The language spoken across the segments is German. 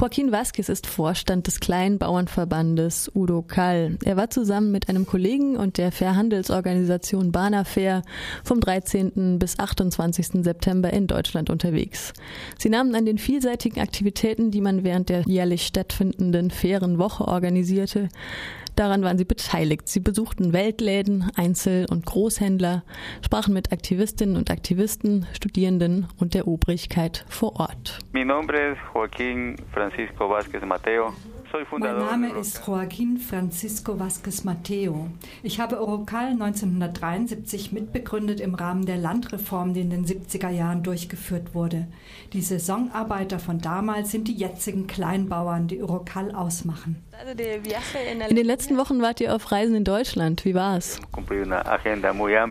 Joaquin Vasquez ist Vorstand des Kleinbauernverbandes Udo Kall. Er war zusammen mit einem Kollegen und der Fairhandelsorganisation Banafair vom 13. bis 28. September in Deutschland unterwegs. Sie nahmen an den vielseitigen Aktivitäten, die man während der jährlich stattfindenden fairen Woche organisierte, Daran waren sie beteiligt. Sie besuchten Weltläden, Einzel- und Großhändler, sprachen mit Aktivistinnen und Aktivisten, Studierenden und der Obrigkeit vor Ort. Mi nombre es Joaquín Francisco Vázquez Mateo. Mein Name ist Joaquín Francisco Vázquez Mateo. Ich habe Orocal 1973 mitbegründet im Rahmen der Landreform, die in den 70er Jahren durchgeführt wurde. Die Saisonarbeiter von damals sind die jetzigen Kleinbauern, die Orocal ausmachen. In den letzten Wochen wart ihr auf Reisen in Deutschland. Wie war es?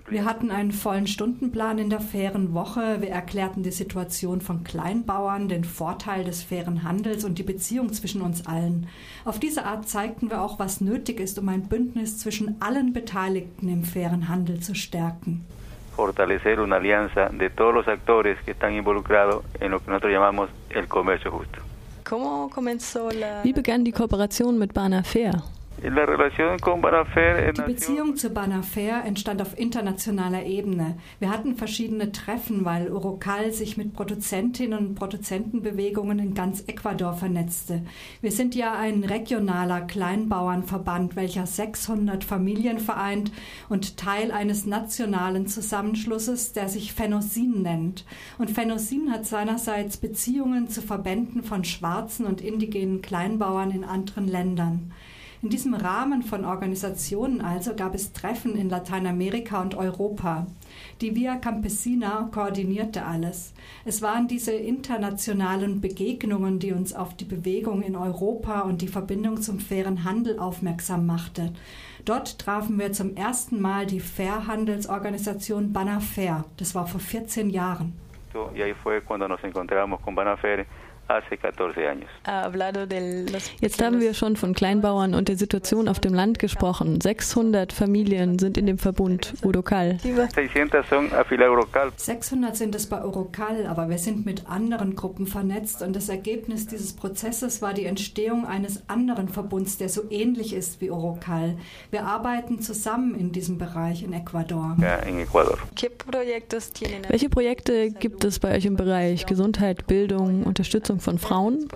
Wir hatten einen vollen Stundenplan in der fairen Woche. Wir erklärten die Situation von Kleinbauern, den Vorteil des fairen Handels und die Beziehung zwischen uns allen. Auf diese Art zeigten wir auch, was nötig ist, um ein Bündnis zwischen allen Beteiligten im fairen Handel zu stärken. Fortalecer una alianza de todos los actores que están involucrados en lo que nosotros llamamos el comercio justo. Wie begann die Kooperation mit Bana Fair? Die Beziehung zu Banafair entstand auf internationaler Ebene. Wir hatten verschiedene Treffen, weil Orocal sich mit Produzentinnen und Produzentenbewegungen in ganz Ecuador vernetzte. Wir sind ja ein regionaler Kleinbauernverband, welcher 600 Familien vereint und Teil eines nationalen Zusammenschlusses, der sich Phenosin nennt. Und Phenosin hat seinerseits Beziehungen zu Verbänden von schwarzen und indigenen Kleinbauern in anderen Ländern. In diesem Rahmen von Organisationen also gab es Treffen in Lateinamerika und Europa. Die Via Campesina koordinierte alles. Es waren diese internationalen Begegnungen, die uns auf die Bewegung in Europa und die Verbindung zum fairen Handel aufmerksam machte. Dort trafen wir zum ersten Mal die Fairhandelsorganisation Banafair. Das war vor 14 Jahren. Y ahí fue cuando nos encontramos con Banafair Jetzt haben wir schon von Kleinbauern und der Situation auf dem Land gesprochen. 600 Familien sind in dem Verbund Urocal. 600 sind es bei Urocal, aber wir sind mit anderen Gruppen vernetzt und das Ergebnis dieses Prozesses war die Entstehung eines anderen Verbunds, der so ähnlich ist wie Urocal. Wir arbeiten zusammen in diesem Bereich in Ecuador. Welche Projekte gibt es bei euch im Bereich Gesundheit, Bildung, Unterstützung Unterstützung von Frauen?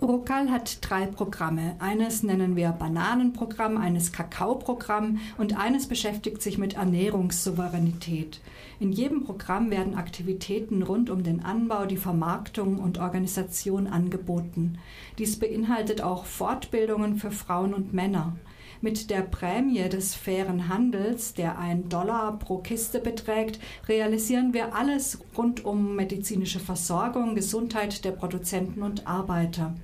Urocal eh, hat drei Programme. Eines nennen wir Bananenprogramm, eines Kakaoprogramm und eines beschäftigt sich mit Ernährungssouveränität. In jedem Programm werden Aktivitäten rund um den Anbau, die Vermarktung und Organisation angeboten. Dies beinhaltet auch Fortbildungen für Frauen und Männer. Mit der Prämie des fairen Handels, der ein Dollar pro Kiste beträgt, realisieren wir alles rund um medizinische Versorgung, Gesundheit der Produzenten und Arbeiter.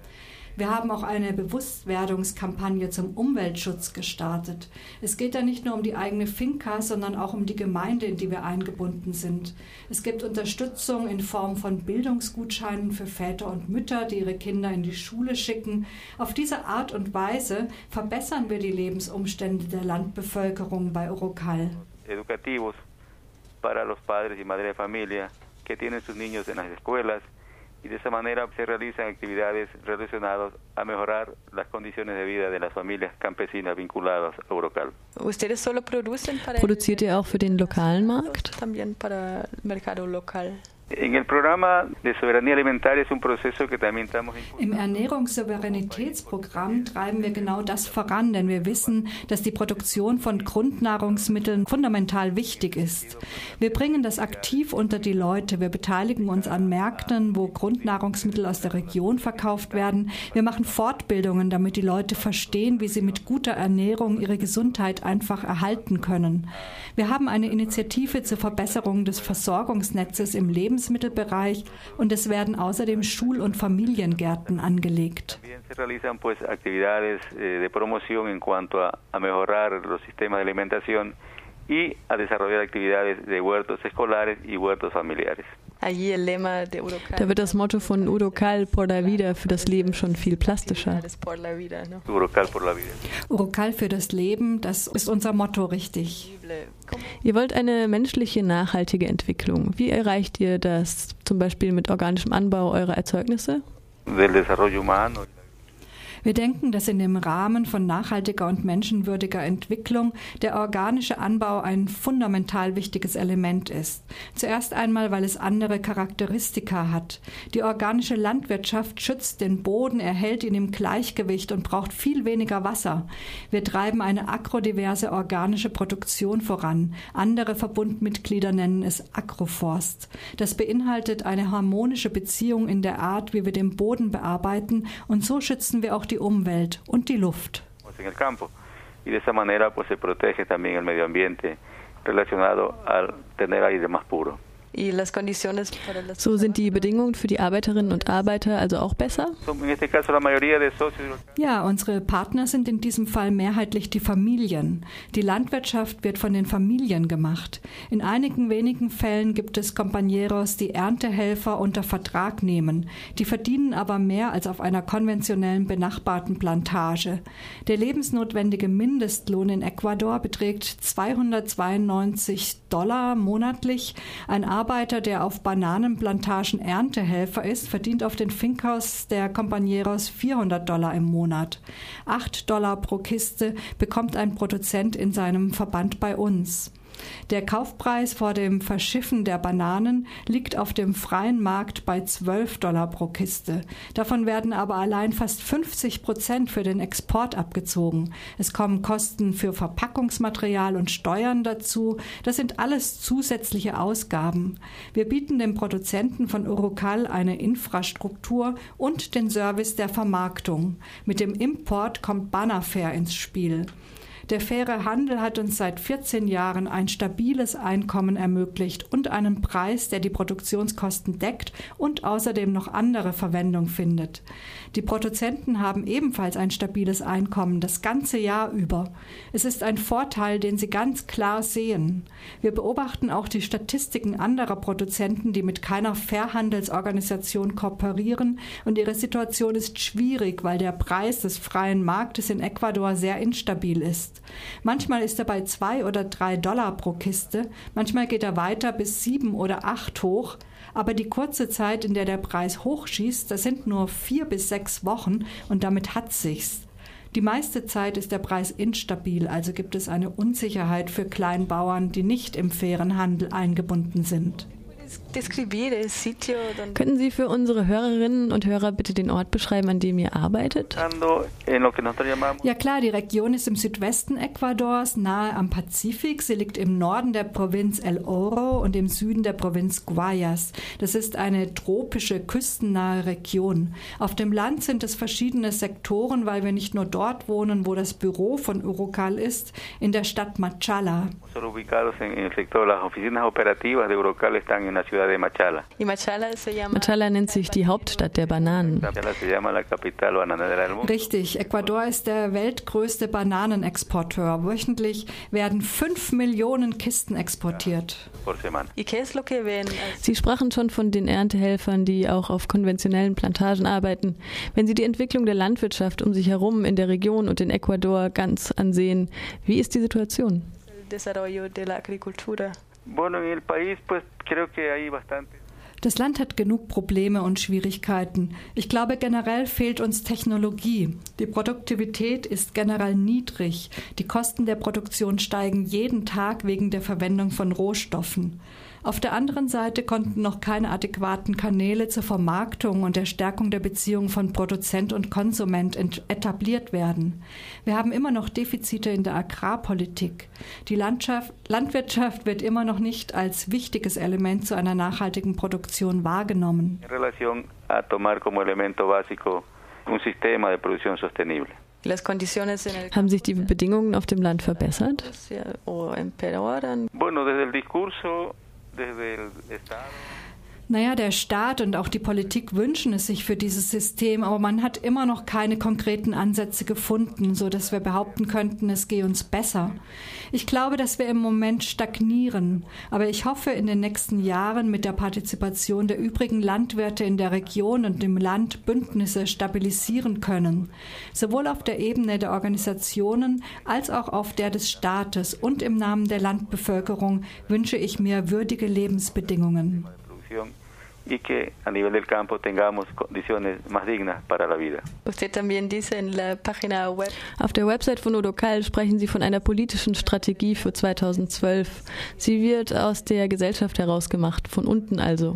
Wir haben auch eine Bewusstwerdungskampagne zum Umweltschutz gestartet. Es geht da nicht nur um die eigene Finca, sondern auch um die Gemeinde, in die wir eingebunden sind. Es gibt Unterstützung in Form von Bildungsgutscheinen für Väter und Mütter, die ihre Kinder in die Schule schicken. Auf diese Art und Weise verbessern wir die Lebensumstände der Landbevölkerung bei Orocal. Educativos para los padres y madres de familia que tienen sus niños en las escuelas y de esa manera se realizan actividades relacionadas a mejorar las condiciones de vida de las familias campesinas vinculadas a Eurocal. ¿Ustedes solo producen para ¿Produziert ihr auch für den lokalen Markt? También para el mercado local. Im Ernährungssouveränitätsprogramm treiben wir genau das voran, denn wir wissen, dass die Produktion von Grundnahrungsmitteln fundamental wichtig ist. Wir bringen das aktiv unter die Leute. Wir beteiligen uns an Märkten, wo Grundnahrungsmittel aus der Region verkauft werden. Wir machen Fortbildungen, damit die Leute verstehen, wie sie mit guter Ernährung ihre Gesundheit einfach erhalten können. Wir haben eine Initiative zur Verbesserung des Versorgungsnetzes im Leben Lebensmittelbereich und es werden außerdem Schul- und Familiengärten angelegt. Y a desarrollar actividades de huertos escolares y huertos familiares. Da wird das Motto von Udo Kall por la vida für das Leben schon viel plastischer. Urocal por la vida. Urocal für das Leben, das ist unser Motto richtig. Ihr wollt eine menschliche, nachhaltige Entwicklung. Wie erreicht ihr das zum Beispiel mit organischem Anbau eurer Erzeugnisse? Del desarrollo humano. Wir denken, dass in dem Rahmen von nachhaltiger und menschenwürdiger Entwicklung der organische Anbau ein fundamental wichtiges Element ist. Zuerst einmal, weil es andere Charakteristika hat. Die organische Landwirtschaft schützt den Boden, erhält ihn im Gleichgewicht und braucht viel weniger Wasser. Wir treiben eine agrodiverse organische Produktion voran. Andere Verbundmitglieder nennen es Agroforst. Das beinhaltet eine harmonische Beziehung in der Art, wie wir den Boden bearbeiten und so schützen wir auch die Umwelt und die Luft. y de esa manera se protege también el medio relacionado al tener aire más puro. So sind die Bedingungen für die Arbeiterinnen und Arbeiter also auch besser? Ja, unsere Partner sind in diesem Fall mehrheitlich die Familien. Die Landwirtschaft wird von den Familien gemacht. In einigen wenigen Fällen gibt es Compañeros, die Erntehelfer unter Vertrag nehmen. Die verdienen aber mehr als auf einer konventionellen benachbarten Plantage. Der lebensnotwendige Mindestlohn in Ecuador beträgt 292 Dollar monatlich. Ein Arbeiter, der auf Bananenplantagen Erntehelfer ist, verdient auf den Fincas der Compañeros 400 Dollar im Monat. 8 Dollar pro Kiste bekommt ein Produzent in seinem Verband bei uns. Der Kaufpreis vor dem Verschiffen der Bananen liegt auf dem freien Markt bei 12 Dollar pro Kiste. Davon werden aber allein fast 50 Prozent für den Export abgezogen. Es kommen Kosten für Verpackungsmaterial und Steuern dazu. Das sind alles zusätzliche Ausgaben. Wir bieten dem Produzenten von Urucal eine Infrastruktur und den Service der Vermarktung. Mit dem Import kommt Banafair ins Spiel. Der faire Handel hat uns seit 14 Jahren ein stabiles Einkommen ermöglicht und einen Preis, der die Produktionskosten deckt und außerdem noch andere Verwendung findet. Die Produzenten haben ebenfalls ein stabiles Einkommen das ganze Jahr über. Es ist ein Vorteil, den sie ganz klar sehen. Wir beobachten auch die Statistiken anderer Produzenten, die mit keiner Fairhandelsorganisation kooperieren und ihre Situation ist schwierig, weil der Preis des freien Marktes in Ecuador sehr instabil ist. Manchmal ist er bei zwei oder drei Dollar pro Kiste, manchmal geht er weiter bis sieben oder acht hoch, aber die kurze Zeit, in der der Preis hochschießt, das sind nur vier bis sechs Wochen und damit hat sich's. Die meiste Zeit ist der Preis instabil, also gibt es eine Unsicherheit für Kleinbauern, die nicht im fairen Handel eingebunden sind. Könnten Sie für unsere Hörerinnen und Hörer bitte den Ort beschreiben, an dem ihr arbeitet? Ja klar, die Region ist im Südwesten Ecuadors, nahe am Pazifik. Sie liegt im Norden der Provinz El Oro und im Süden der Provinz Guayas. Das ist eine tropische, küstennahe Region. Auf dem Land sind es verschiedene Sektoren, weil wir nicht nur dort wohnen, wo das Büro von Urucal ist, in der Stadt Machala. ubicados en, el sector. Las oficinas operativas de Eurocal están en la ciudad de Machala. Machala nennt sich die Hauptstadt der Bananen. Machala se llama la. Richtig, Ecuador ist der weltgrößte Bananenexporteur. Wöchentlich werden fünf Millionen Kisten exportiert. Sie sprachen schon von den Erntehelfern, die auch auf konventionellen Plantagen arbeiten. Wenn Sie die Entwicklung der Landwirtschaft um sich herum in der Region und in Ecuador ganz ansehen, wie ist die Situation? Bueno, en el país pues creo que hay bastante. Das Land hat genug Probleme und Schwierigkeiten. Ich glaube, generell fehlt uns Technologie. Die Produktivität ist generell niedrig. Die Kosten der Produktion steigen jeden Tag wegen der Verwendung von Rohstoffen. Auf der anderen Seite konnten noch keine adäquaten Kanäle zur Vermarktung und der Stärkung der Beziehung von Produzent und Konsument ent- etabliert werden. Wir haben immer noch Defizite in der Agrarpolitik. Die Landschaft, Landwirtschaft wird immer noch nicht als wichtiges Element zu einer nachhaltigen Produktion wahrgenommen. En relación a tomar como elemento básico un sistema de producción sostenible. Haben sich die Bedingungen auf dem Land verbessert? Bueno, desde el discurso, desde el Estado. Naja, der Staat und auch die Politik wünschen es sich für dieses System, aber man hat immer noch keine konkreten Ansätze gefunden, so dass wir behaupten könnten, es gehe uns besser. Ich glaube, dass wir im Moment stagnieren, aber ich hoffe, in den nächsten Jahren mit der Partizipation der übrigen Landwirte in der Region und im Land Bündnisse stabilisieren können, sowohl auf der Ebene der Organisationen als auch auf der des Staates und im Namen der Landbevölkerung wünsche ich mir würdige Lebensbedingungen y que a nivel del campo tengamos condiciones más dignas para la vida. Usted también dice en la página web. Auf der Website von Udokal sprechen Sie von einer politischen Strategie für 2012. Sie wird aus der Gesellschaft herausgemacht, von unten also.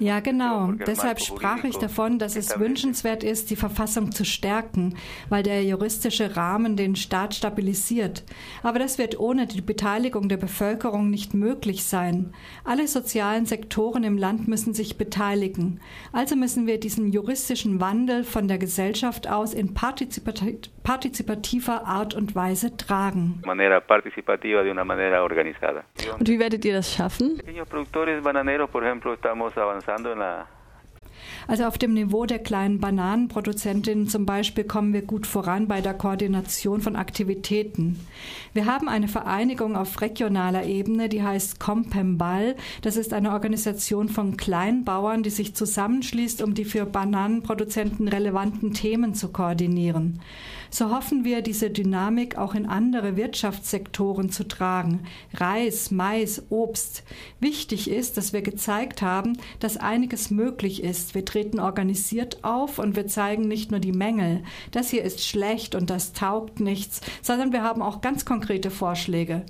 Ja, genau. Deshalb sprach ich davon, dass es wünschenswert ist, die Verfassung zu stärken, weil der juristische Rahmen den Staat stabilisiert. Aber das wird ohne die Beteiligung der Bevölkerung nicht möglich sein. Alle sozialen Sektoren im Land müssen sich beteiligen. Also müssen wir diesen juristischen Wandel von der Gesellschaft aus in partizipativer Art und Weise tragen. Und wie werdet ihr das schaffen? Estamos avanzando en la Also auf dem Niveau der kleinen Bananenproduzentinnen zum Beispiel kommen wir gut voran bei der Koordination von Aktivitäten. Wir haben eine Vereinigung auf regionaler Ebene, die heißt Compembal. Das ist eine Organisation von Kleinbauern, die sich zusammenschließt, um die für Bananenproduzenten relevanten Themen zu koordinieren. So hoffen wir, diese Dynamik auch in andere Wirtschaftssektoren zu tragen. Reis, Mais, Obst. Wichtig ist, dass wir gezeigt haben, dass einiges möglich ist. Wir treten organisiert auf und wir zeigen nicht nur die Mängel. Das hier ist schlecht und das taugt nichts, sondern wir haben auch ganz konkrete Vorschläge.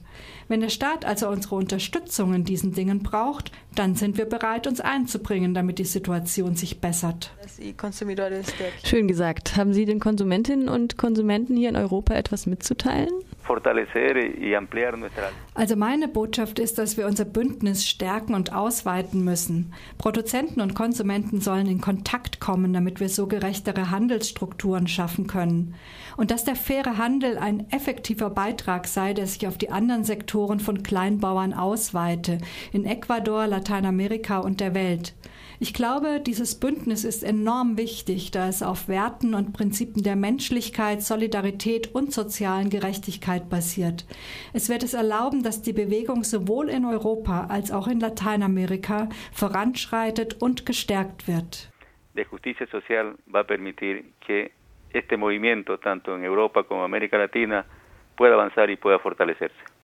Wenn der Staat also unsere Unterstützung in diesen Dingen braucht, dann sind wir bereit, uns einzubringen, damit die Situation sich bessert. Schön gesagt. Haben Sie den Konsumentinnen und Konsumenten hier in Europa etwas mitzuteilen? Also meine Botschaft ist, dass wir unser Bündnis stärken und ausweiten müssen. Produzenten und Konsumenten sollen in Kontakt kommen, damit wir so gerechtere Handelsstrukturen schaffen können. Und dass der faire Handel ein effektiver Beitrag sei, der sich auf die anderen Sektoren von Kleinbauern ausweite, in Ecuador, Lateinamerika und der Welt. Ich glaube, dieses Bündnis ist enorm wichtig, da es auf Werten und Prinzipien der Menschlichkeit, Solidarität und sozialen Gerechtigkeit basiert. Es wird es erlauben, dass die Bewegung sowohl in Europa als auch in Lateinamerika voranschreitet und gestärkt wird. De justicia social va a permitir que este movimiento, tanto en Europa como América Latina, pueda avanzar y pueda fortalecerse.